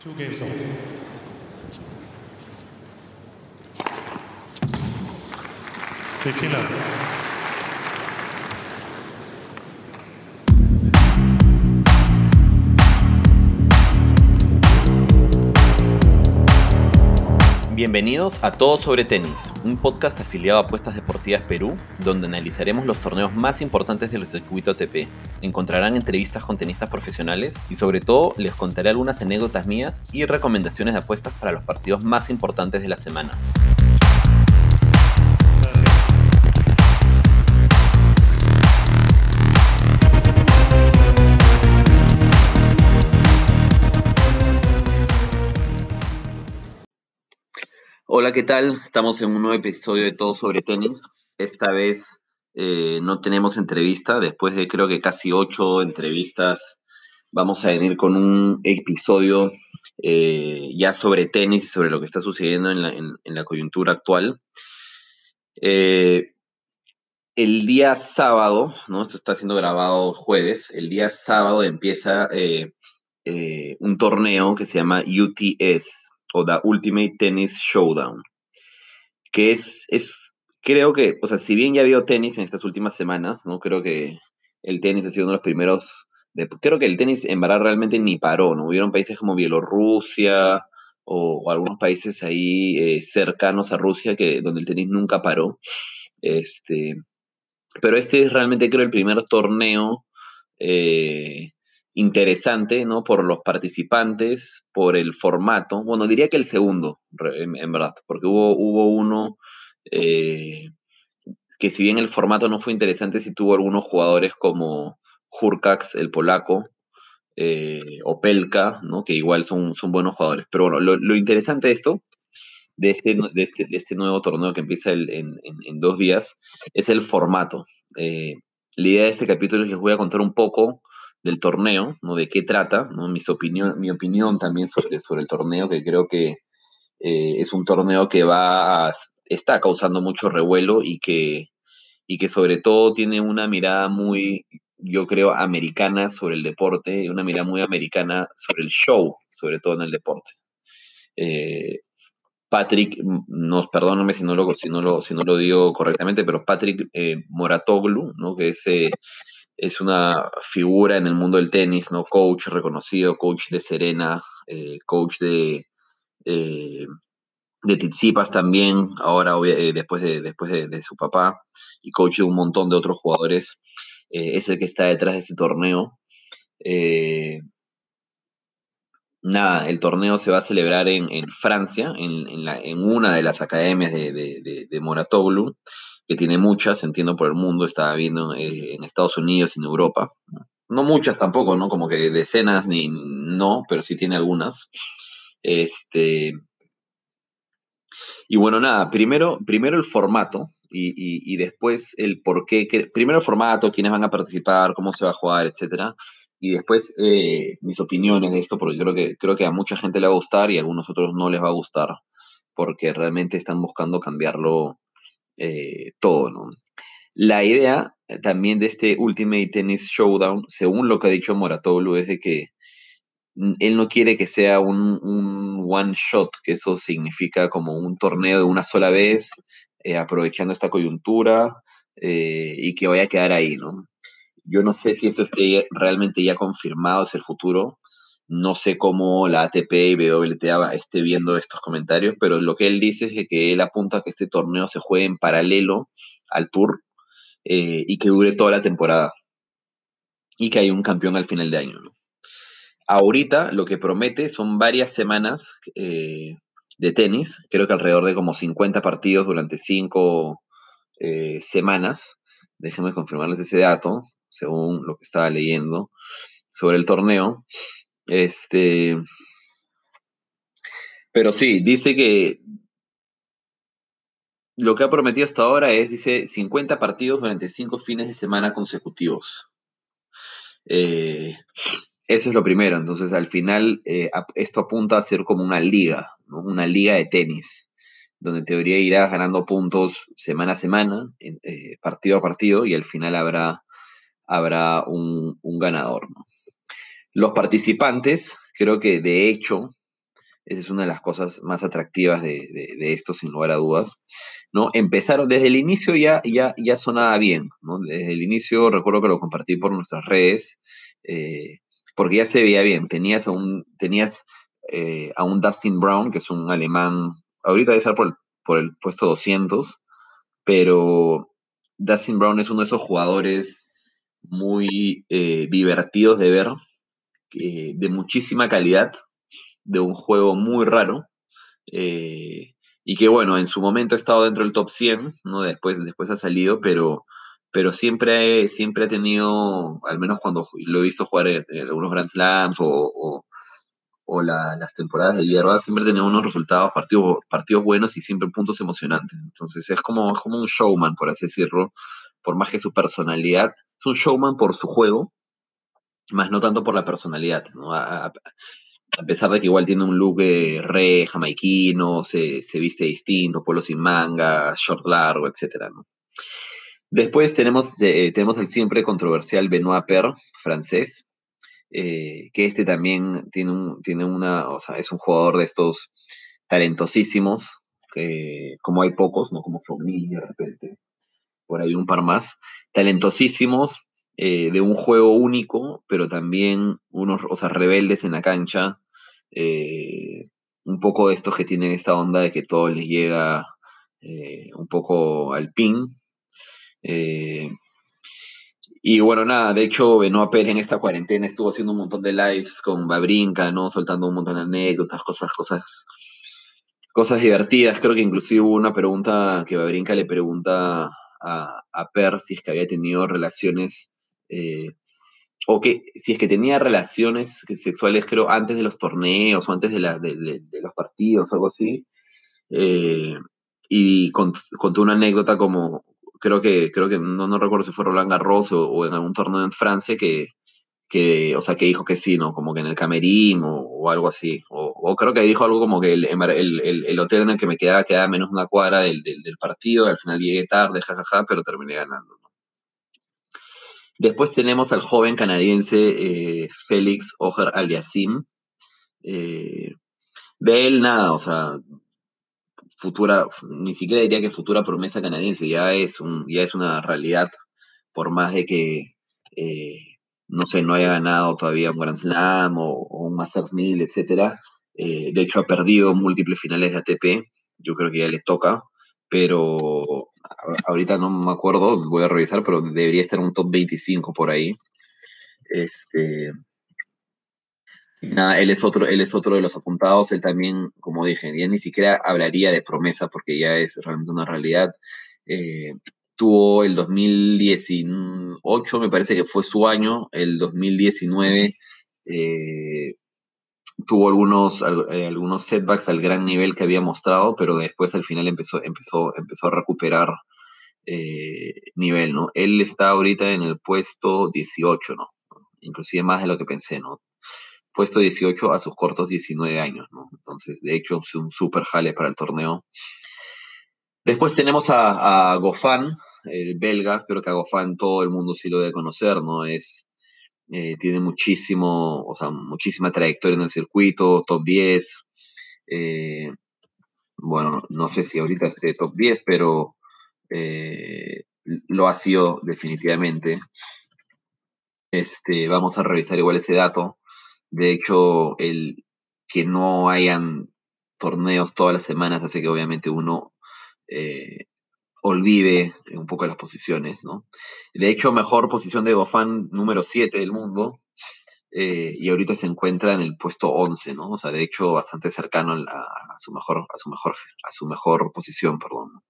Two games on. Fifteen love. Bienvenidos a Todo sobre Tenis, un podcast afiliado a Apuestas Deportivas Perú, donde analizaremos los torneos más importantes del circuito ATP. Encontrarán entrevistas con tenistas profesionales y sobre todo les contaré algunas anécdotas mías y recomendaciones de apuestas para los partidos más importantes de la semana. Hola, ¿qué tal? Estamos en un nuevo episodio de Todo sobre Tenis. Esta vez eh, no tenemos entrevista, después de creo que casi ocho entrevistas, vamos a venir con un episodio eh, ya sobre tenis y sobre lo que está sucediendo en la, coyuntura actual. Eh, el día sábado, ¿no? Esto está siendo grabado jueves, el día sábado empieza un torneo que se llama UTS, o The Ultimate Tennis Showdown, que es, es, creo que, o sea, si bien ya habido tenis en estas últimas semanas, ¿no? Creo que el tenis ha sido uno de los primeros, creo que el tenis en verdad realmente ni paró, ¿no? Hubieron países como Bielorrusia o, algunos países ahí eh, cercanos a Rusia que, donde el tenis nunca paró. Este, pero este es realmente creo el primer torneo eh, interesante, ¿no? Por los participantes, por el formato. Bueno, diría que el segundo, en, verdad, porque hubo, hubo uno eh, que si bien el formato no fue interesante, sí tuvo algunos jugadores como Hurkax, el polaco, eh, o Pelka, ¿no? Que igual son, son buenos jugadores. Pero bueno, lo, interesante de esto, de este, de este, de este nuevo torneo que empieza en, dos días, es el formato. Eh, la idea de este capítulo les voy a contar un poco del torneo, ¿no? De qué trata, ¿no? Opinión, mi opinión también sobre, sobre el torneo, que creo que eh, es un torneo que va está causando mucho revuelo y que, y que sobre todo tiene una mirada muy, yo creo, americana sobre el deporte, una mirada muy americana sobre el show, sobre todo en el deporte. Eh, Patrick, nos perdóname si no lo, si no lo, si no lo digo correctamente, pero Patrick eh, Moratoglu, ¿no? que es es una figura en el mundo del tenis, ¿no? Coach reconocido, coach de Serena, eh, coach de, eh, de Tizipas también, ahora eh, después, de, después de, su papá, y coach de un montón de otros jugadores, es el que está detrás de ese torneo. nada, el torneo se va a celebrar en, Francia, en, en, una de las academias de, de, de Moratoglu, que tiene muchas, entiendo por el mundo, está viendo eh, en Estados Unidos y en Europa. No muchas tampoco, ¿no? Como que decenas ni no, pero sí tiene algunas. Este. Y bueno, nada, primero, primero el formato y, después el por qué. primero el formato, quiénes van a participar, cómo se va a jugar, etcétera. Y después eh, mis opiniones de esto, porque creo que, creo que a mucha gente le va a gustar y a algunos otros no les va a gustar, porque realmente están buscando cambiarlo eh, todo, ¿no? La idea eh, también de este Ultimate Tennis Showdown, según lo que ha dicho Moratoglu, es de que mm, él no quiere que sea un, one shot, que eso significa como un torneo de una sola vez, eh, aprovechando esta coyuntura y que vaya a quedar ahí, ¿no? Yo no sé si esto esté realmente ya confirmado, es el futuro, no sé cómo la ATP y WTA esté viendo estos comentarios, pero lo que él dice es que él apunta a que este torneo se juegue en paralelo al Tour eh, y que dure toda la temporada y que hay un campeón al final de año. Ahorita lo que promete son varias semanas eh, de tenis, creo que alrededor de como 50 partidos durante 5 eh, semanas. Déjenme confirmarles ese dato, según lo que estaba leyendo sobre el torneo. Este. Pero sí, dice que lo que ha prometido hasta ahora es, dice, 50 partidos durante 5 fines de semana consecutivos. Eh, eso es lo primero. Entonces, al final, eh, esto apunta a ser como una liga, una liga de tenis, donde en teoría irás ganando puntos semana a semana, eh, partido a partido, y al final habrá, habrá un, un ganador. ¿no? Los participantes, creo que de hecho, Esa es una de las cosas más atractivas de, esto, sin lugar a dudas. ¿no? Empezaron desde el inicio ya, ya, ya sonaba bien. ¿no? Desde el inicio recuerdo que lo compartí por nuestras redes, eh, porque ya se veía bien. Tenías a un, tenías, eh, a un Dustin Brown, que es un alemán, ahorita debe estar por el, por el puesto 200, pero Dustin Brown es uno de esos jugadores muy eh, divertidos de ver, de muchísima calidad, de un juego muy raro. Eh, y que bueno, en su momento ha estado dentro del top 100, ¿no? Después, después ha salido, pero, pero siempre, siempre ha tenido, al menos cuando lo he visto jugar en, algunos Grand Slams o, o, las temporadas de hierba, siempre ha tenido unos resultados, partidos, partidos buenos y siempre puntos emocionantes. Entonces es como, es como un showman, por así decirlo, por más que su personalidad, es un showman por su juego, más no tanto por la personalidad. a pesar de que igual tiene un look re jamaiquino, se, viste distinto, polo sin manga, short largo, etc. Después tenemos, eh, tenemos el siempre controversial Benoit Per, francés, eh, que este también tiene, un, tiene una, o sea, es un jugador de estos talentosísimos, como hay pocos, ¿no? Como Fogny de repente, por ahí un par más, talentosísimos, eh, de un juego único, pero también unos, o sea, rebeldes en la cancha, eh, un poco de estos que tienen esta onda de que todo les llega eh, un poco al pin. y bueno, nada, de hecho, Benoit Pérez en esta cuarentena estuvo haciendo un montón de lives con Babrinka, ¿no? Soltando un montón de anécdotas, cosas, cosas, cosas divertidas. Creo que inclusive hubo una pregunta que Babrinka le pregunta a, a Per si es que había tenido relaciones eh, o que si es que tenía relaciones sexuales, creo, antes de los torneos o antes de, los partidos o algo así. Eh, y contó una anécdota como, creo que, creo que no, no recuerdo si fue Roland Garros o, en algún torneo en Francia, que, que, o sea, que dijo que sí, ¿no? Como que en el camerín o, algo así. O, creo que dijo algo como que el, el, hotel en el que me quedaba quedaba menos una cuadra del, del, del partido, al final llegué tarde, jajaja, pero terminé ganando. Después tenemos al joven canadiense eh, Félix Ojer Aliasim. Eh, de él nada, o sea, futura, ni siquiera diría que futura promesa canadiense, ya es, un, ya es una realidad, por más de que, eh, no sé, no haya ganado todavía un Grand Slam o, un Masters 1000, etc. de hecho, ha perdido múltiples finales de ATP, yo creo que ya le toca, pero ahorita no me acuerdo, voy a revisar, pero debería estar en un top 25 por ahí. Este, nada, él es otro, él es otro de los apuntados, él también, como dije, ya ni siquiera hablaría de promesa porque ya es realmente una realidad. Eh, tuvo el 2018, me parece que fue su año, el 2019 eh, tuvo algunos, eh, algunos setbacks al gran nivel que había mostrado, pero después al final empezó, empezó, empezó a recuperar eh, nivel, ¿no? Él está ahorita en el puesto 18, ¿no? Inclusive más de lo que pensé, ¿no? Puesto 18 a sus cortos 19 años, ¿no? Entonces, de hecho, es un súper jale para el torneo. Después tenemos a, a Gofan, el belga, creo que a Gofan todo el mundo sí lo debe conocer, ¿no? Es eh, tiene muchísimo, o sea, muchísima trayectoria en el circuito, top 10. Eh, bueno, no sé si ahorita esté top 10, pero eh, lo ha sido definitivamente. Este, vamos a revisar igual ese dato. De hecho, el que no hayan torneos todas las semanas hace que obviamente uno olvide un poco las posiciones, ¿no? De hecho, mejor posición de Gofan número 7 del mundo, eh, y ahorita se encuentra en el puesto 11, ¿no? O sea, de hecho, bastante cercano a, su, mejor, a, su, mejor, a su mejor posición, perdón.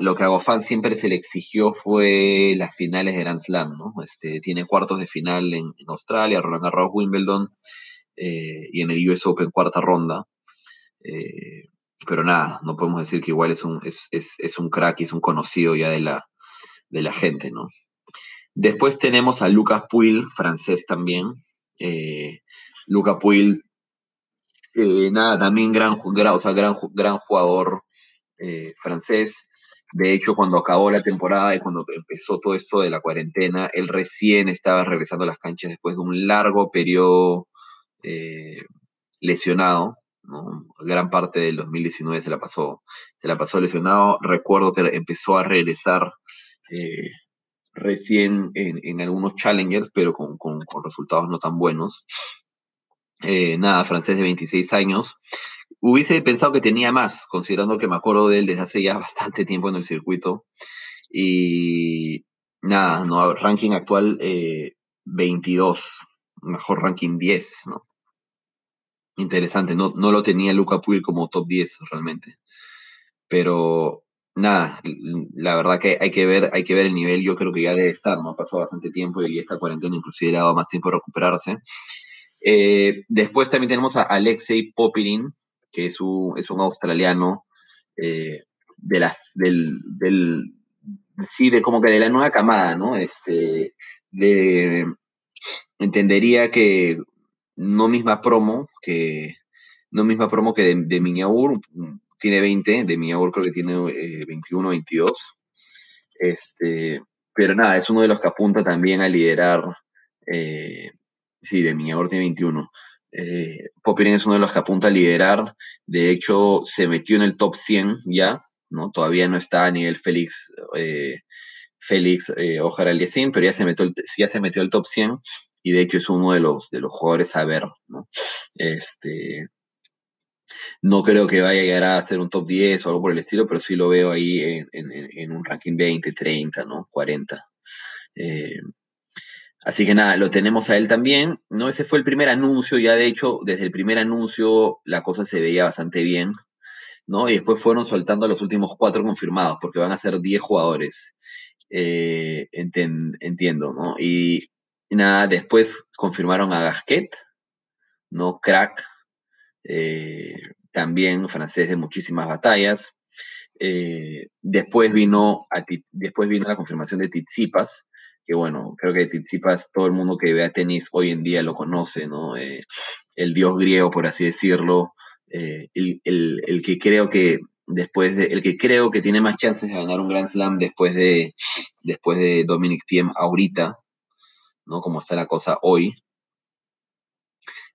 Lo que a Gofan siempre se le exigió fue las finales de Grand Slam, ¿no? Este, tiene cuartos de final en, Australia, Roland Garros, Wimbledon, eh, y en el US Open cuarta ronda. Eh, pero nada, no podemos decir que igual es un, es, es, un crack y es un conocido ya de la, de la gente, ¿no? Después tenemos a Lucas Puil, francés también. Eh, Lucas Puil, nada, también gran, gran, o sea, gran, gran jugador eh, francés. De hecho, cuando acabó la temporada y cuando empezó todo esto de la cuarentena, él recién estaba regresando a las canchas después de un largo periodo lesionado ¿no? Gran parte del 2019 se la pasó, se la pasó lesionado. Recuerdo que empezó a regresar eh, recién en, algunos challengers, pero con, resultados no tan buenos. Eh, nada, francés de 26 años. Hubiese pensado que tenía más, considerando que me acuerdo de él desde hace ya bastante tiempo en el circuito. Y nada, no, ranking actual 22, eh, mejor ranking 10, ¿no? Interesante, no, no lo tenía Luca Puig como top 10 realmente. Pero nada, la verdad que hay que ver, hay que ver el nivel, yo creo que ya debe estar, ¿no? Ha pasado bastante tiempo y esta cuarentena inclusive le ha dado más tiempo de recuperarse. Eh, después también tenemos a Alexei Popirin, que es un, es un australiano eh, de las, del, del, sí, de como que de la nueva camada, ¿no? Este, de, entendería que no misma promo que, no misma promo que de, de Miñaur, tiene 20, de Miñaur creo que tiene 21, eh, 22. Este, pero nada, es uno de los que apunta también a liderar, eh, sí, de Miñaur tiene 21. Eh, es uno de los que apunta a liderar, de hecho se metió en el top 100 ya, ¿no? Todavía no está a nivel Félix, eh, Félix eh, Ojar pero ya se, metió ya se metió el top 100 y de hecho es uno de los, de los jugadores a ver, ¿no? Este, no creo que vaya a llegar a ser un top 10 o algo por el estilo, pero sí lo veo ahí en, un ranking 20, 30, ¿no? 40. Eh, así que nada, lo tenemos a él también, ¿no? Ese fue el primer anuncio, ya de hecho, desde el primer anuncio la cosa se veía bastante bien, ¿no? Y después fueron soltando a los últimos cuatro confirmados, porque van a ser 10 jugadores. Eh, entiendo, ¿no? Y nada, después confirmaron a Gasquet, ¿no? Crack, eh, también francés de muchísimas batallas. Eh, después, vino a, después vino la confirmación de Tizipas, que bueno, creo que Tizipas, todo el mundo que vea tenis hoy en día lo conoce, ¿no? Eh, el dios griego, por así decirlo, el, el, que creo que después de, el que creo que tiene más chances de ganar un Grand Slam después de, después de Dominic Thiem ahorita, ¿no? Como está la cosa hoy.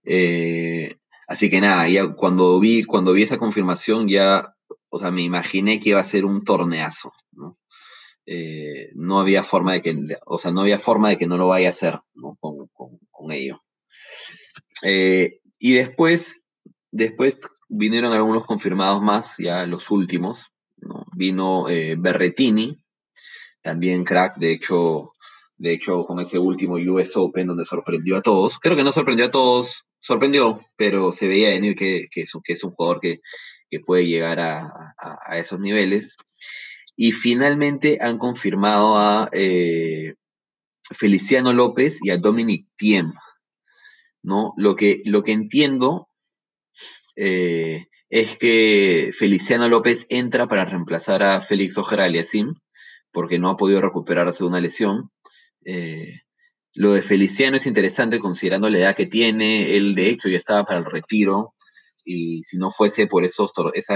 Eh, Así que nada, ya cuando vi, cuando vi esa confirmación ya, o sea, me imaginé que iba a ser un torneazo, ¿no? Eh, no había forma de que, o sea, no había forma de que no lo vaya a hacer. Con, ello. Eh, y después, después vinieron algunos confirmados más, ya los últimos, ¿no? Vino eh, Berretini, también crack, de hecho, de hecho, con ese último US Open donde sorprendió a todos. Creo que no sorprendió a todos, sorprendió, pero se veía venir que, que, es, que es un jugador que, puede llegar a, esos niveles. Y finalmente han confirmado a eh, Feliciano López y a Dominic Thiem. ¿no? Lo, que, lo que entiendo eh, es que Feliciano López entra para reemplazar a Félix Ojera Aliasim, porque no ha podido recuperarse de una lesión. Eh, lo de Feliciano es interesante considerando la edad que tiene. Él, de hecho, ya estaba para el retiro. Y si no fuese por esa,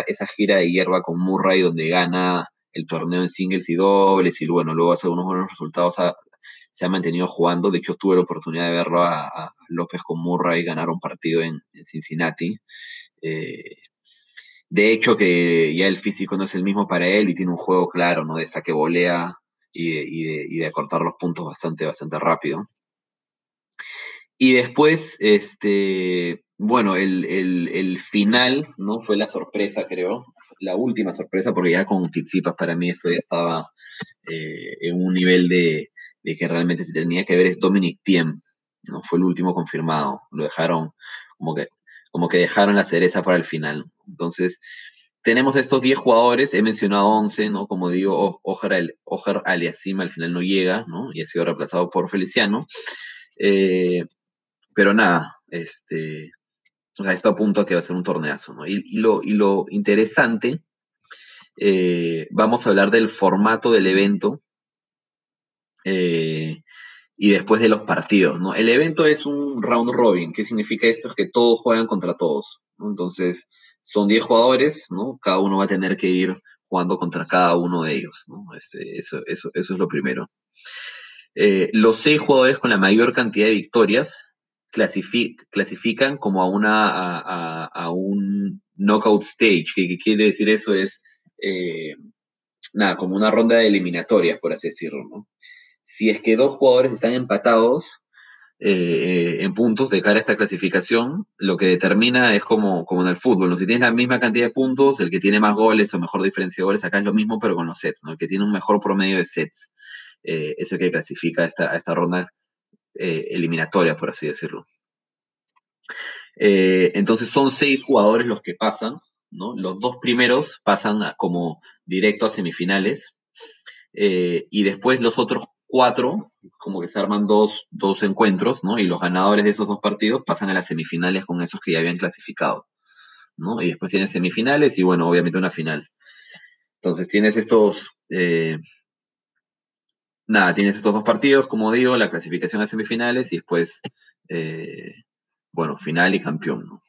esa gira de hierba con Murray, donde gana el torneo en singles y dobles, y bueno, luego hace unos buenos resultados, se ha mantenido jugando. De hecho, tuve la oportunidad de verlo a, López con Murray ganar un partido en, Cincinnati. Eh, de hecho, que ya el físico no es el mismo para él y tiene un juego claro, ¿no? De saque volea y de, y de, cortar los puntos bastante, bastante rápido. Y después, este, bueno, el, final, ¿no? Fue la sorpresa, creo, la última sorpresa, porque ya con Tizipas para mí esto ya estaba eh, en un nivel de, que realmente se tenía que ver, es Dominic Thiem, ¿no? Fue el último confirmado, lo dejaron como que, como que dejaron la cereza para el final. Entonces, tenemos estos 10 jugadores, he mencionado 11, ¿no? Como digo, Ojar, Ojar Aliasim al final no llega, ¿no? Y ha sido reemplazado por Feliciano. Eh, pero nada, este, o sea, esto apunta a que va a ser un torneazo, ¿no? Y, lo, y lo, interesante, eh, vamos a hablar del formato del evento eh, y después de los partidos, ¿no? El evento es un round robin, ¿qué significa esto? Es que todos juegan contra todos. Entonces, son 10 jugadores, ¿no? Cada uno va a tener que ir jugando contra cada uno de ellos, ¿no? Este, eso, eso, eso, es lo primero. Eh, los seis jugadores con la mayor cantidad de victorias clasifican como a, una, a, un knockout stage, que, quiere decir eso es, eh, nada, como una ronda de eliminatorias, por así decirlo, ¿no? Si es que dos jugadores están empatados eh, en puntos de cara a esta clasificación, lo que determina es como, como en el fútbol, ¿no? Si tienes la misma cantidad de puntos, el que tiene más goles o mejor diferencia acá es lo mismo, pero con los sets, ¿no? El que tiene un mejor promedio de sets eh, es el que clasifica esta, esta ronda eh, eliminatoria, por así decirlo. Eh, entonces son seis jugadores los que pasan, ¿no? Los dos primeros pasan como directo a semifinales eh, y después los otros cuatro, como que se arman dos, dos encuentros, ¿no? Y los ganadores de esos dos partidos pasan a las semifinales con esos que ya habían clasificado, ¿no? Y después tienes semifinales y bueno, obviamente una final. Entonces tienes estos, nada, tienes estos dos partidos, como digo, la clasificación a semifinales y después, eh, bueno, final y campeón,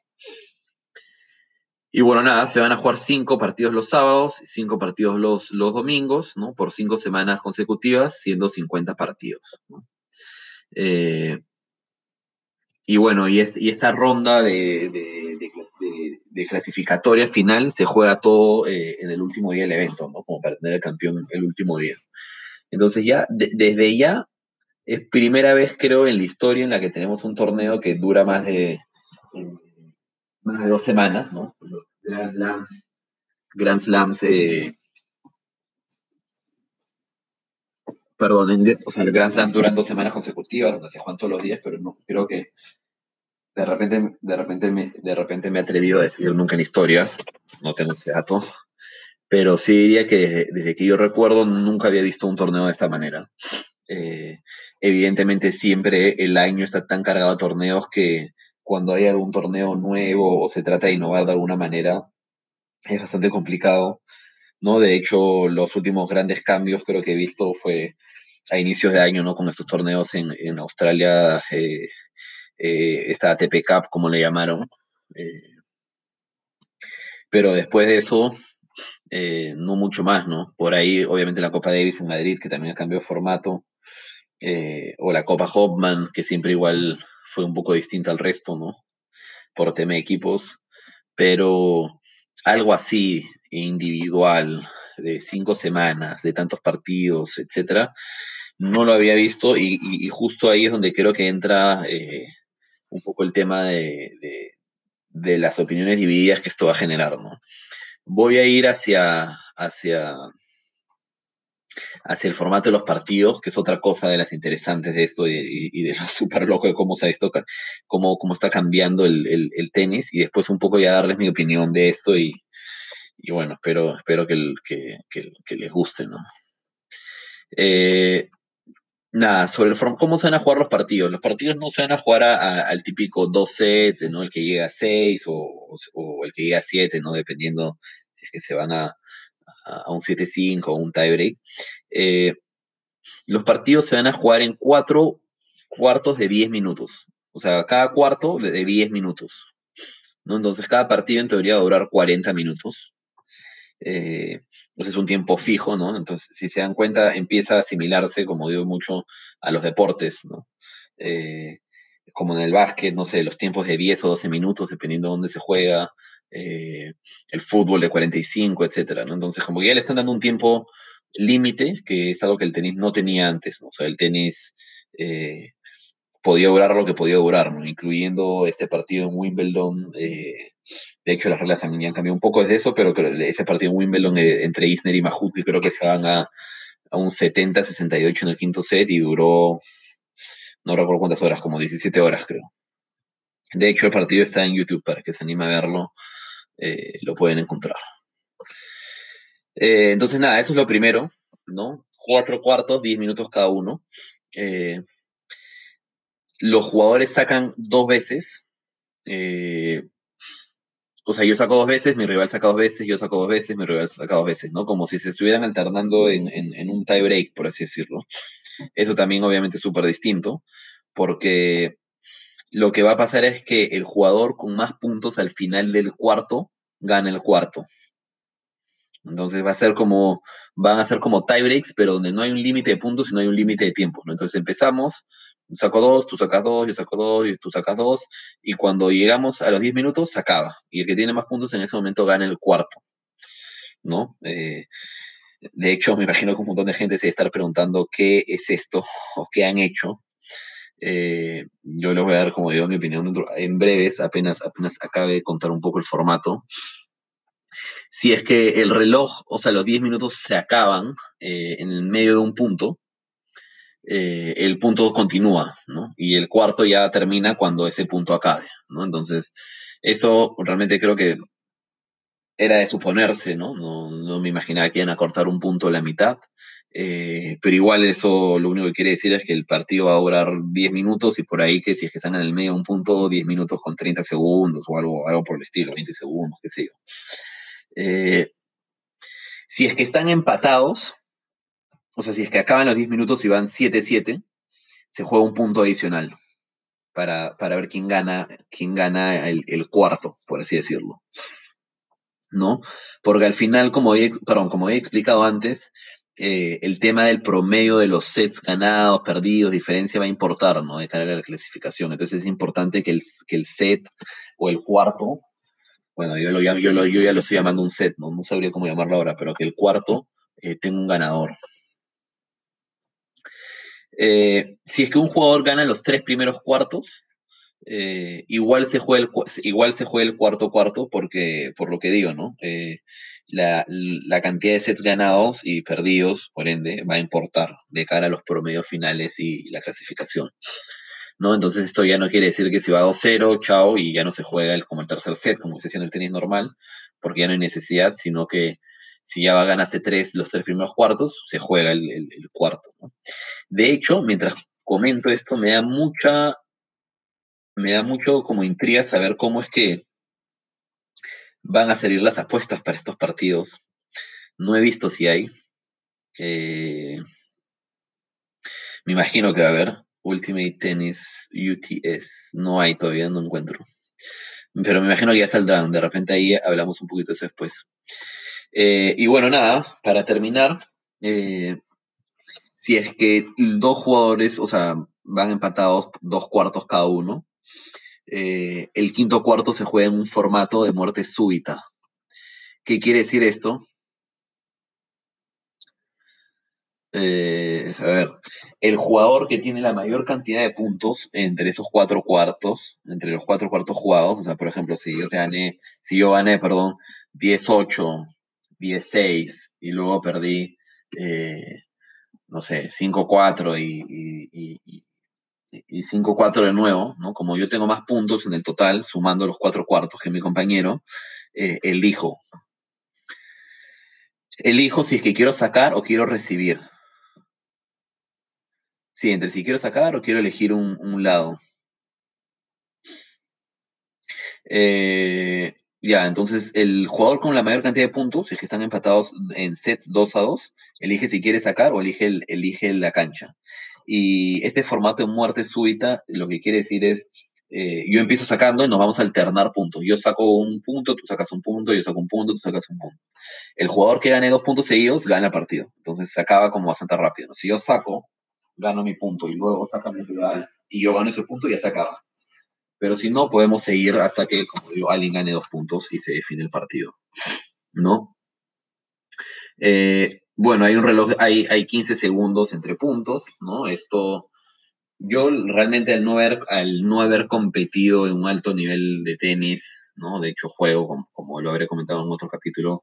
Y bueno, nada, se van a jugar cinco partidos los sábados y cinco partidos los, los domingos, ¿no? Por cinco semanas consecutivas, siendo 50 partidos, eh, y bueno, y, esta ronda de, clasificatoria final se juega todo eh, en el último día del evento, ¿no? Como para tener el campeón el último día. Entonces ya, desde ya, es primera vez creo en la historia en la que tenemos un torneo que dura más de, más de dos semanas, ¿no? Grand Slams, Grand Slams, eh, perdón, o sea, el Grand Slam duran dos semanas consecutivas, donde se juegan todos los días, pero no, creo que de repente, de repente, me, de repente me he atrevido a decir nunca en historia, no tengo ese dato, pero sí diría que desde, que yo recuerdo nunca había visto un torneo de esta manera. Eh, evidentemente siempre el año está tan cargado de torneos que cuando hay algún torneo nuevo o se trata de innovar de alguna manera, es bastante complicado, ¿no? De hecho, los últimos grandes cambios creo que he visto fue a inicios de año, ¿no? Con estos torneos en, en Australia, eh, eh, esta ATP Cup, como le llamaron. pero después de eso, eh, no mucho más, ¿no? Por ahí, obviamente, la Copa Davis en Madrid, que también cambió formato, eh, o la Copa Hopman, que siempre igual fue un poco distinta al resto, ¿no? Por tema de equipos, pero algo así individual, de cinco semanas, de tantos partidos, etcétera, no lo había visto y, justo ahí es donde creo que entra eh, un poco el tema de, de, las opiniones divididas que esto va a generar, ¿no? Voy a ir hacia, hacia, hacia el formato de los partidos, que es otra cosa de las interesantes de esto y, de lo súper loco de cómo, se esto, cómo, cómo está cambiando el, tenis, y después un poco ya darles mi opinión de esto y, bueno, espero, espero que, que, les guste, ¿no? Eh, Nada, sobre el cómo se van a jugar los partidos. Los partidos no se van a jugar al típico dos sets, ¿no? El que llega a seis o, el que llega a siete, ¿no? Dependiendo es que se van a, a un 7-5 o un tiebreak. Eh, los partidos se van a jugar en cuatro cuartos de 10 minutos. O sea, cada cuarto de, de 10 minutos. ¿no? Entonces, cada partido en teoría va a durar 40 minutos. Eh, pues es un tiempo fijo, ¿no? Entonces, si se dan cuenta, empieza a asimilarse, como digo mucho, a los deportes, ¿no? Eh, como en el básquet, no sé, los tiempos de 10 o 12 minutos, dependiendo de dónde se juega, eh, el fútbol de 45, etcétera, ¿no? Entonces, como que ya le están dando un tiempo límite, que es algo que el tenis no tenía antes, ¿no? O sea, el tenis eh, podía durar lo que podía durar. Incluyendo este partido en Wimbledon, de hecho, las reglas también han cambiado un poco desde eso, pero ese partido en Wimbledon eh, entre Isner y Mahut, creo que se van a, un 70-68 en el quinto set y duró, no recuerdo cuántas horas, como 17 horas, creo. De hecho, el partido está en YouTube para que se anime a verlo, eh, lo pueden encontrar. Eh, entonces, nada, eso es lo primero, ¿no? Cuatro cuartos, 10 minutos cada uno. los jugadores sacan dos veces o sea, yo saco dos veces, mi rival saca dos veces, yo saco dos veces, mi rival saca dos veces, ¿no? Como si se estuvieran alternando en, en, un tie break, por así decirlo. Eso también obviamente es súper distinto, porque lo que va a pasar es que el jugador con más puntos al final del cuarto gana el cuarto. Entonces va a ser como, van a ser como tie breaks, pero donde no hay un límite de puntos, sino hay un límite de tiempo, ¿no? Entonces empezamos, Saco dos, tú sacas dos, yo saco dos, y tú sacas dos, y cuando llegamos a los 10 minutos, se acaba. Y el que tiene más puntos en ese momento gana el cuarto, ¿no? Eh, de hecho, me imagino que un montón de gente se debe estar preguntando qué es esto o qué han hecho. Eh, yo les voy a dar, como digo, mi opinión en breves, apenas, apenas acabe de contar un poco el formato. Si es que el reloj, o sea, los 10 minutos se acaban eh, en el medio de un punto, eh, el punto continúa, ¿no? Y el cuarto ya termina cuando ese punto acabe, ¿no? Entonces, esto realmente creo que era de suponerse, ¿no? No, me imaginaba que iban a cortar un punto a la mitad, eh, pero igual eso lo único que quiere decir es que el partido va a durar 10 minutos y por ahí que si es que están en el medio un punto, 10 minutos con 30 segundos o algo, algo por el estilo, 20 segundos, qué sé yo. Eh, si es que están empatados, o sea, si es que acaban los 10 minutos y van 7-7, se juega un punto adicional para, ver quién gana, quién gana el, cuarto, por así decirlo. ¿No? Porque al final, como he, perdón, como he explicado antes, eh, el tema del promedio de los sets ganados, perdidos, diferencia va a importar, ¿no? De cara a la clasificación. Entonces es importante que el, que el set o el cuarto bueno, yo, lo, yo, yo ya lo estoy llamando un set, ¿no? no sabría cómo llamarlo ahora, pero que el cuarto eh, tenga un ganador. Eh, si es que un jugador gana los tres primeros cuartos, eh, igual, se juega el, igual se juega el cuarto cuarto, porque, por lo que digo, ¿no? La, la, cantidad de sets ganados y perdidos, por ende, va a importar de cara a los promedios finales y la clasificación. ¿no? Entonces esto ya no quiere decir que si va 2-0, chao, y ya no se juega el, como el tercer set, como se hacía en el tenis normal, porque ya no hay necesidad, sino que si ya va ganaste tres, los tres primeros cuartos, se juega el, cuarto. De hecho, mientras comento esto, me da mucha, me da mucho como intriga saber cómo es que van a salir las apuestas para estos partidos. No he visto si hay. Eh, me imagino que va a haber. Ultimate Tennis UTS. No hay todavía, no encuentro. Pero me imagino que ya saldrán. De repente ahí hablamos un poquito de eso después. Eh, y bueno, nada, para terminar, eh, si es que dos jugadores, o sea, van empatados dos cuartos cada uno, eh, el quinto cuarto se juega en un formato de muerte súbita. ¿Qué quiere decir esto? A ver, el jugador que tiene la mayor cantidad de puntos entre esos cuatro cuartos, entre los cuatro cuartos jugados, o sea, por ejemplo, si yo te gané, si yo gané, perdón, 10-8, 10-6 y luego perdí, eh, no sé, 5-4 y, y, 5-4 de nuevo, ¿no? Como yo tengo más puntos en el total, sumando los cuatro cuartos que mi compañero, eh, elijo. Elijo si es que quiero sacar o quiero recibir. Sí, entre si quiero sacar o quiero elegir un, lado. Eh, ya, entonces el jugador con la mayor cantidad de puntos, si están empatados en sets 2 a 2, elige si quiere sacar o elige, elige la cancha. Y este formato de muerte súbita, lo que quiere decir es, eh, yo empiezo sacando y nos vamos a alternar puntos. Yo saco un punto, tú sacas un punto, yo saco un punto, tú sacas un punto. El jugador que gane dos puntos seguidos gana el partido. Entonces se acaba como bastante rápido. Si yo saco gano mi punto y luego saca mi rival y yo gano ese punto y ya se acaba. Pero si no, podemos seguir hasta que, como digo, alguien gane dos puntos y se define el partido. ¿No? Eh, bueno, hay un reloj, hay, hay 15 segundos entre puntos, ¿no? Esto, yo realmente al no, haber, al no haber competido en un alto nivel de tenis, ¿no? De hecho, juego, como, como lo habré comentado en otro capítulo,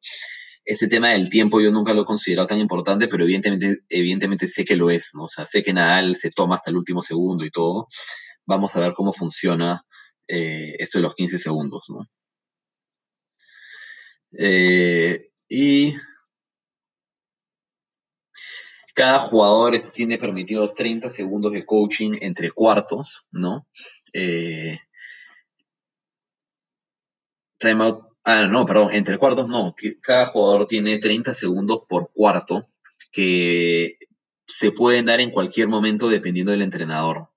este tema del tiempo yo nunca lo he considerado tan importante, pero evidentemente, evidentemente sé que lo es, ¿no? O sea, sé que Nadal se toma hasta el último segundo y todo. Vamos a ver cómo funciona eh, esto de los 15 segundos, ¿no? Eh, y cada jugador tiene permitidos 30 segundos de coaching entre cuartos, ¿no? Eh, timeout Ah, no, perdón, entre cuartos no. Cada jugador tiene 30 segundos por cuarto que se pueden dar en cualquier momento dependiendo del entrenador.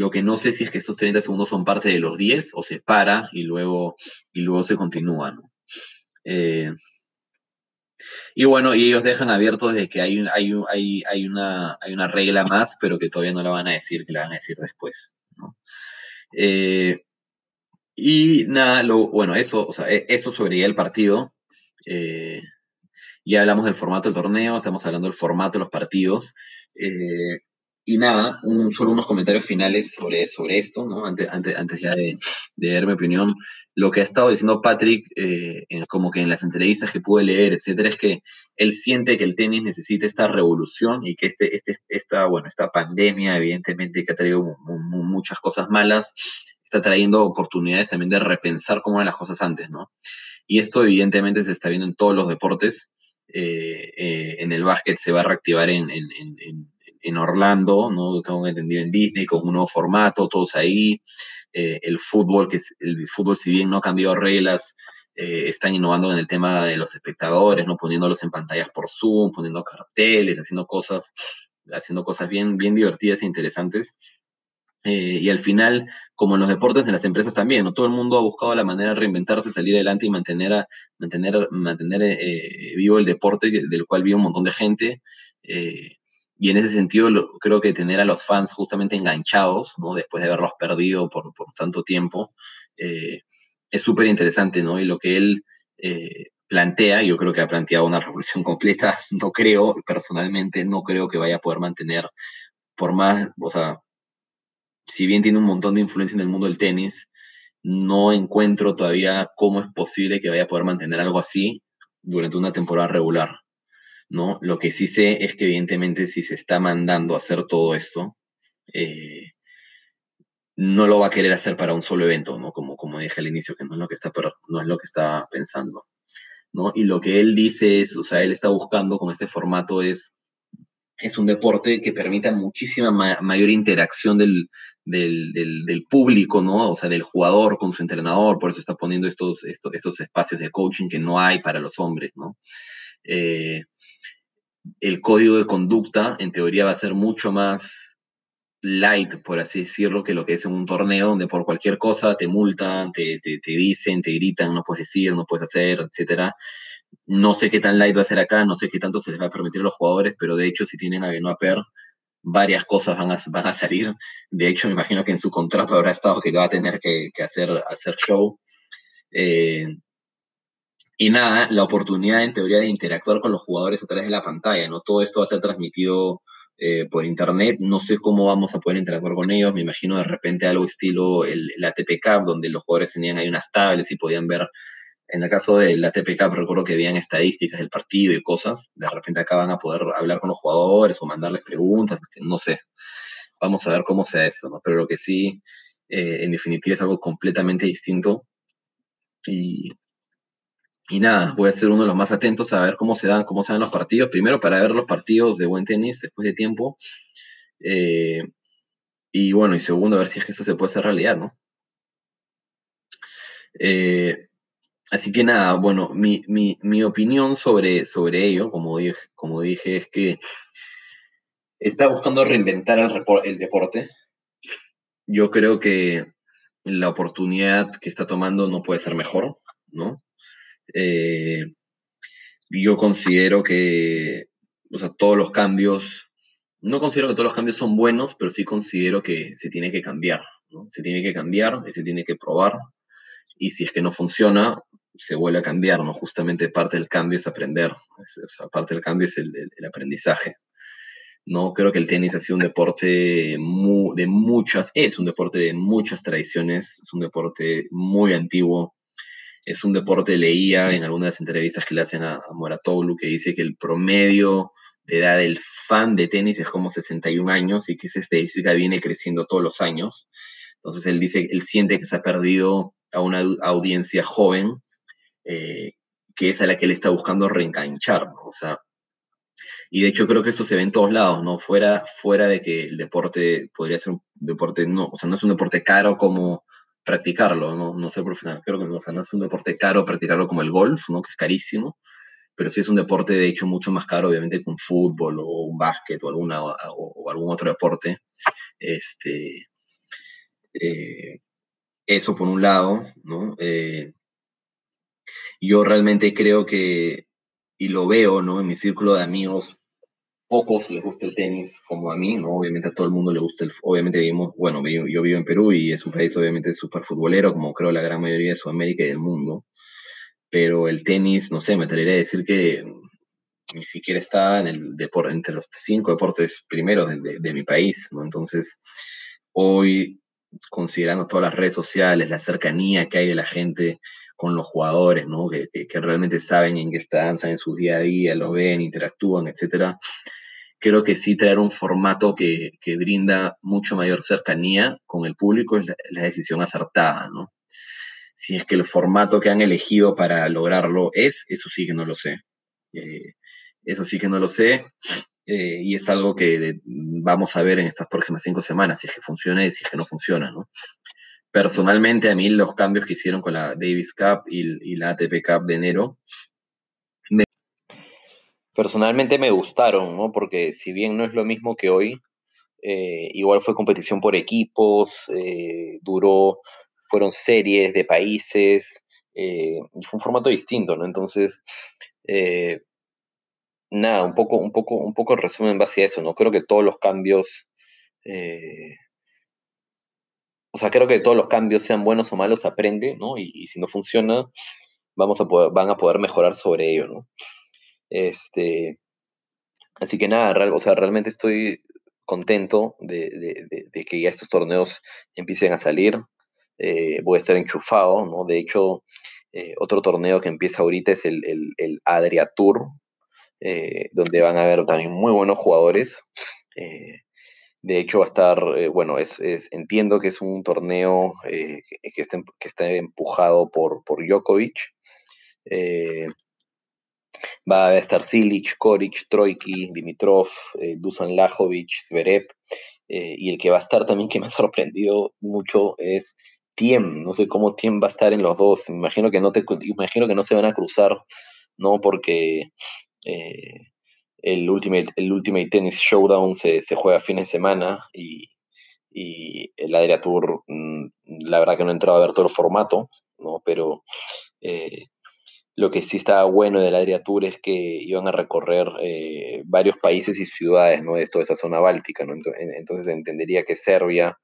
Lo que no sé si es que esos 30 segundos son parte de los 10 o se para y luego, y luego se continúa. Eh, Y bueno, y ellos dejan abierto desde que hay, hay, hay, hay, una, hay una regla más, pero que todavía no la van a decir, que la van a decir después. Eh, y nada, lo, bueno, eso, o sea, e, eso sobre el partido. Eh, ya hablamos del formato del torneo, estamos hablando del formato de los partidos. Eh, y nada, solo unos comentarios finales sobre, sobre esto, ¿no? Antes, antes, antes ya de, de, dar mi opinión. Lo que ha estado diciendo Patrick, eh, como que en las entrevistas que pude leer, etcétera, es que él siente que el tenis necesita esta revolución y que este, este, esta, bueno, esta pandemia, evidentemente, que ha traído muchas cosas malas, está trayendo oportunidades también de repensar cómo eran las cosas antes, ¿no? Y esto, evidentemente, se está viendo en todos los deportes. Eh, eh, en el básquet se va a reactivar en, en Orlando, ¿no? Tengo entendido en Disney, con un nuevo formato, todos ahí. Eh, el fútbol, que el fútbol, si bien no ha cambiado reglas, eh, están innovando en el tema de los espectadores, ¿no? Poniéndolos en pantallas por Zoom, poniendo carteles, haciendo cosas, haciendo cosas bien, bien divertidas e interesantes. Eh, y al final, como en los deportes, en las empresas también. Todo el mundo ha buscado la manera de reinventarse, salir adelante y mantener, mantener, mantener vivo el deporte del cual vive un montón de gente. Y en ese sentido, creo que tener a los fans justamente enganchados, ¿no? Después de haberlos perdido por, por tanto tiempo, eh, es súper interesante, ¿no? Y lo que él eh, plantea, yo creo que ha planteado una revolución completa, no creo, personalmente, no creo que vaya a poder mantener, por más, o sea, si bien tiene un montón de influencia en el mundo del tenis, no encuentro todavía cómo es posible que vaya a poder mantener algo así durante una temporada regular. ¿No? Lo que sí sé es que evidentemente si se está mandando a hacer todo esto, eh, no lo va a querer hacer para un solo evento, ¿no? Como, como dije al inicio, que no es lo que está, no es lo que está pensando, ¿no? Y lo que él dice es, o sea, él está buscando con este formato es, es un deporte que permita muchísima ma mayor interacción del, del, del, público, ¿no? O sea, del jugador con su entrenador, por eso está poniendo estos, estos, estos espacios de coaching que no hay para los hombres, ¿no? Eh, el código de conducta en teoría va a ser mucho más light, por así decirlo, que lo que es en un torneo donde por cualquier cosa te multan, te, te, dicen, te gritan, no puedes decir, no puedes hacer, etcétera. No sé qué tan light va a ser acá, no sé qué tanto se les va a permitir a los jugadores, pero de hecho si tienen a Benoit varias cosas van a, van a salir. De hecho, me imagino que en su contrato habrá estado que va a tener que, que hacer, hacer show. Eh, y nada, la oportunidad en teoría de interactuar con los jugadores a través de la pantalla, ¿no? Todo esto va a ser transmitido eh, por internet, no sé cómo vamos a poder interactuar con ellos, me imagino de repente algo estilo el, ATP Cup, donde los jugadores tenían ahí unas tablets y podían ver, en el caso del ATP Cup recuerdo que veían estadísticas del partido y cosas, de repente acá van a poder hablar con los jugadores o mandarles preguntas, no sé, vamos a ver cómo sea eso, ¿no? Pero lo que sí, eh, en definitiva, es algo completamente distinto. Y y nada, voy a ser uno de los más atentos a ver cómo se dan, cómo se dan los partidos. Primero para ver los partidos de buen tenis después de tiempo. Eh, y bueno, y segundo, a ver si es que eso se puede hacer realidad, ¿no? Eh, así que nada, bueno, mi, mi, mi, opinión sobre, sobre ello, como dije, como dije, es que está buscando reinventar el, el deporte. Yo creo que la oportunidad que está tomando no puede ser mejor, ¿no? Eh, yo considero que, todos los cambios, no considero que todos los cambios son buenos, pero sí considero que se tiene que cambiar. Se tiene que cambiar y se tiene que probar. Y si es que no funciona, se vuelve a cambiar, ¿no? Justamente parte del cambio es aprender, parte del cambio es el, aprendizaje. ¿no? Creo que el tenis ha sido un deporte de muchas, es un deporte de muchas tradiciones, es un deporte muy antiguo, es un deporte, leía en algunas entrevistas que le hacen a, a Moratoglu, que dice que el promedio de edad del fan de tenis es como 61 años y que esa estadística viene creciendo todos los años. Entonces él dice, él siente que se ha perdido a una audiencia joven, eh, que es a la que él está buscando reenganchar. O sea, y de hecho creo que esto se ve en todos lados, ¿no? Fuera, fuera de que el deporte podría ser un deporte, no, o sea, no es un deporte caro como practicarlo, no, no ser profesional. Creo que no, es un deporte caro practicarlo como el golf, ¿no? que es carísimo, pero sí es un deporte de hecho mucho más caro, obviamente, que un fútbol o un básquet o, alguna, o, o algún otro deporte. Este, eh, eso por un lado, ¿no? Eh, yo realmente creo que, y lo veo, ¿no? En mi círculo de amigos, pocos les gusta el tenis como a mí, ¿no? Obviamente a todo el mundo le gusta el, obviamente vivimos, bueno, yo vivo en Perú y es un país obviamente súper futbolero, como creo la gran mayoría de Sudamérica y del mundo, pero el tenis, no sé, me atrevería a decir que ni siquiera está en el deporte, entre los cinco deportes primeros de, de, mi país, ¿no? Entonces, hoy, considerando todas las redes sociales, la cercanía que hay de la gente con los jugadores, ¿no? Que, que, realmente saben en qué están, saben su día a día, los ven, interactúan, etcétera. Creo que sí traer un formato que, que brinda mucho mayor cercanía con el público es la, la decisión acertada, ¿no? Si es que el formato que han elegido para lograrlo es, eso sí que no lo sé. Eh, eso sí que no lo sé. Eh, y es algo que vamos a ver en estas próximas cinco semanas, si es que funciona y si es que no funciona, ¿no? Personalmente, a mí los cambios que hicieron con la Davis Cup y, la ATP Cup de enero, personalmente me gustaron, ¿no? Porque si bien no es lo mismo que hoy, eh, igual fue competición por equipos, eh, duró, fueron series de países, fue un formato distinto, ¿no? Entonces, nada, un poco, un poco, un poco resumen en base a eso, ¿no? Creo que todos los cambios, eh, o sea, creo que todos los cambios, sean buenos o malos, aprende, ¿no? Y, si no funciona, vamos a van a poder mejorar sobre ello, ¿no? Este, así que nada, o sea, realmente estoy contento de, que ya estos torneos empiecen a salir. Eh, voy a estar enchufado, ¿no? De hecho, eh, otro torneo que empieza ahorita es el, el, Adria Tour, eh, donde van a haber también muy buenos jugadores. De hecho, va a estar, bueno, es, entiendo que es un torneo que, está, que, empujado por, por Djokovic. Va a estar Silic, Koric, Troiki, Dimitrov, Dusan Lajovic, Zverev. y el que va a estar también que me ha sorprendido mucho es Tiem. No sé cómo Tiem va a estar en los dos. Imagino que no, te, imagino que no se van a cruzar, ¿no? Porque eh, el, Ultimate, el Ultimate Tennis Showdown se, se juega a fines de semana y, y el Adria Tour, mm, la verdad que no he entrado a ver todo el formato, ¿no? pero eh, lo que sí estaba bueno del Adria Tour es que iban a recorrer eh, varios países y ciudades ¿no? de toda esa zona báltica. ¿no? Entonces, entendería que Serbia,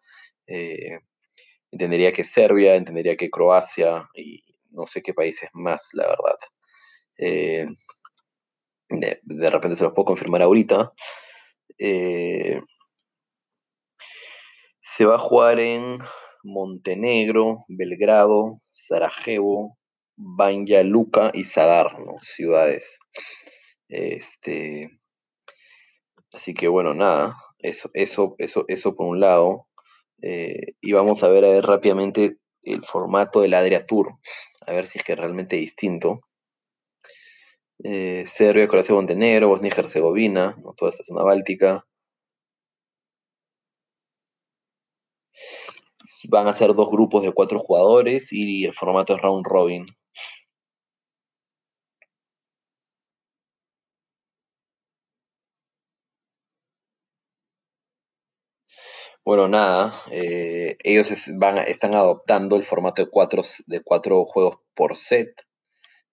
entendería que Serbia, entendería que Croacia y no sé qué países más, la verdad de, repente se los puedo confirmar ahorita. Eh, se va a jugar en Montenegro, Belgrado, Sarajevo, Banja Luka y Sadar, ¿no? ciudades. Este, así que bueno, nada, eso, eso, eso, eso por un lado. Eh, y vamos a ver, a ver rápidamente el formato del Adria Tour, a ver si es que es realmente distinto eh, Serbia, Croacia, Montenegro, Bosnia y Herzegovina, toda esta zona báltica. Van a ser dos grupos de cuatro jugadores y el formato es round robin. Bueno, nada, eh, ellos van, están adoptando el formato de cuatro, de cuatro juegos por set.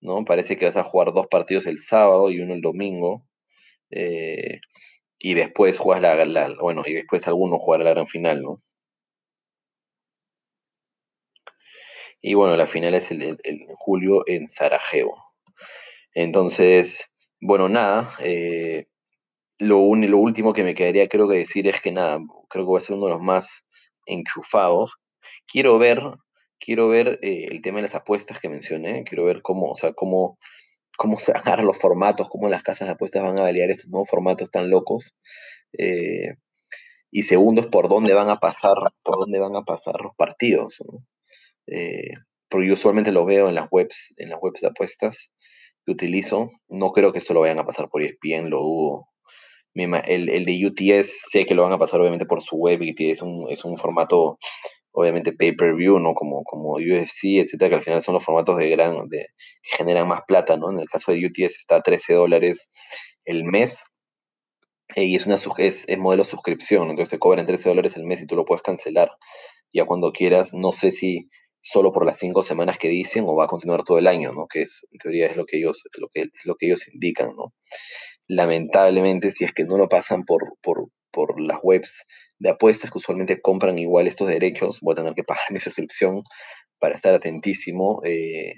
¿no? Parece que vas a jugar dos partidos el sábado y uno el domingo. Eh, y después juegas la, bueno, y después alguno jugará la gran final, ¿no? Y bueno, la final es el, julio en Sarajevo. Entonces, bueno, nada, eh, lo, lo último que me quedaría creo que decir es que nada, creo que va a ser uno de los más enchufados. Quiero ver quiero ver eh, el tema de las apuestas que mencioné, quiero ver cómo, o sea, cómo, cómo se van a dar los formatos, cómo las casas de apuestas van a validar esos nuevos formatos tan locos. Eh, y segundo es por dónde van a pasar, por dónde van a pasar los partidos. Eh, porque yo usualmente lo veo en las webs, en las webs de apuestas que utilizo. No creo que esto lo vayan a pasar por ESPN, lo dudo. El, el, de UTS sé que lo van a pasar obviamente por su web y es un, es un formato obviamente pay-per-view, ¿no? Como, como UFC, etcétera, que al final son los formatos de gran, de, que generan más plata, ¿no? En el caso de UTS está a 13 dólares el mes eh, y es, una, es, es modelo suscripción, entonces te cobran 13 dólares el mes y tú lo puedes cancelar ya cuando quieras. No sé si, solo por las cinco semanas que dicen o va a continuar todo el año, ¿no? Que es, en teoría es lo que ellos, lo que, lo que ellos indican, ¿no? Lamentablemente, si es que no lo pasan por, por, por las webs de apuestas que usualmente compran igual estos derechos, voy a tener que pagar mi suscripción para estar atentísimo eh,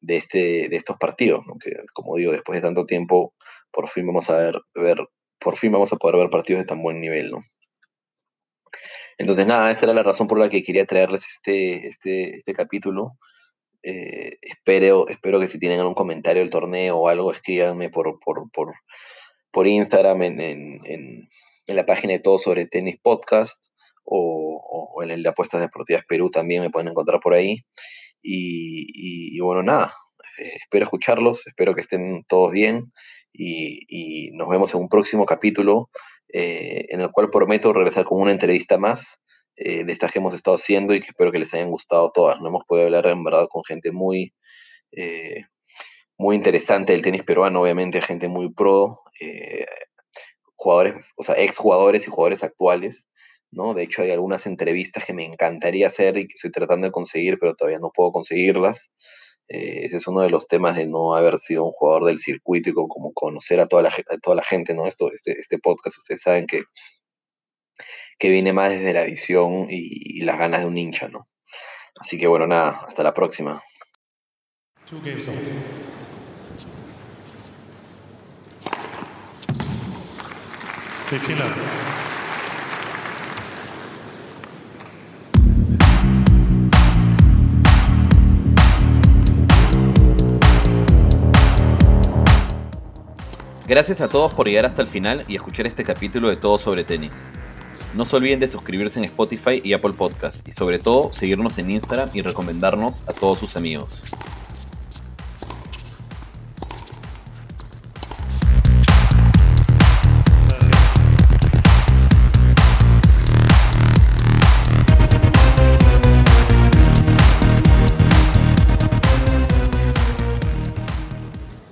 de, este, de estos partidos, como digo, después de tanto tiempo, por fin vamos a ver, ver, por fin vamos a poder ver partidos de tan buen nivel, ¿no? Entonces, nada, esa era la razón por la que quería traerles este, este, este capítulo. Eh, espero, espero que si tienen algún comentario del torneo o algo, escríbanme por, por, por, por Instagram, en, en, en, la página de Todo sobre Tenis Podcast o, o en el de Apuestas Deportivas Perú también me pueden encontrar por ahí. Y, bueno, nada, eh, espero escucharlos, espero que estén todos bien y, y nos vemos en un próximo capítulo eh, en el cual prometo regresar con una entrevista más eh, de estas que hemos estado haciendo y que espero que les hayan gustado todas. No hemos podido hablar en verdad con gente muy, eh, muy interesante del tenis peruano, obviamente gente muy pro, eh, jugadores, o sea, exjugadores y jugadores actuales. ¿no? De hecho, hay algunas entrevistas que me encantaría hacer y que estoy tratando de conseguir, pero todavía no puedo conseguirlas. Eh, ese es uno de los temas de no haber sido un jugador del circuito y como, conocer a toda la, a toda la gente, ¿no? Esto, este, este podcast, ustedes saben que, que viene más desde la visión y, y las ganas de un hincha, ¿no? Así que bueno, nada, hasta la próxima. Two games. Gracias a todos por llegar hasta el final y escuchar este capítulo de Todo sobre Tenis. No se olviden de suscribirse en Spotify y Apple Podcast y sobre todo seguirnos en Instagram y recomendarnos a todos sus amigos.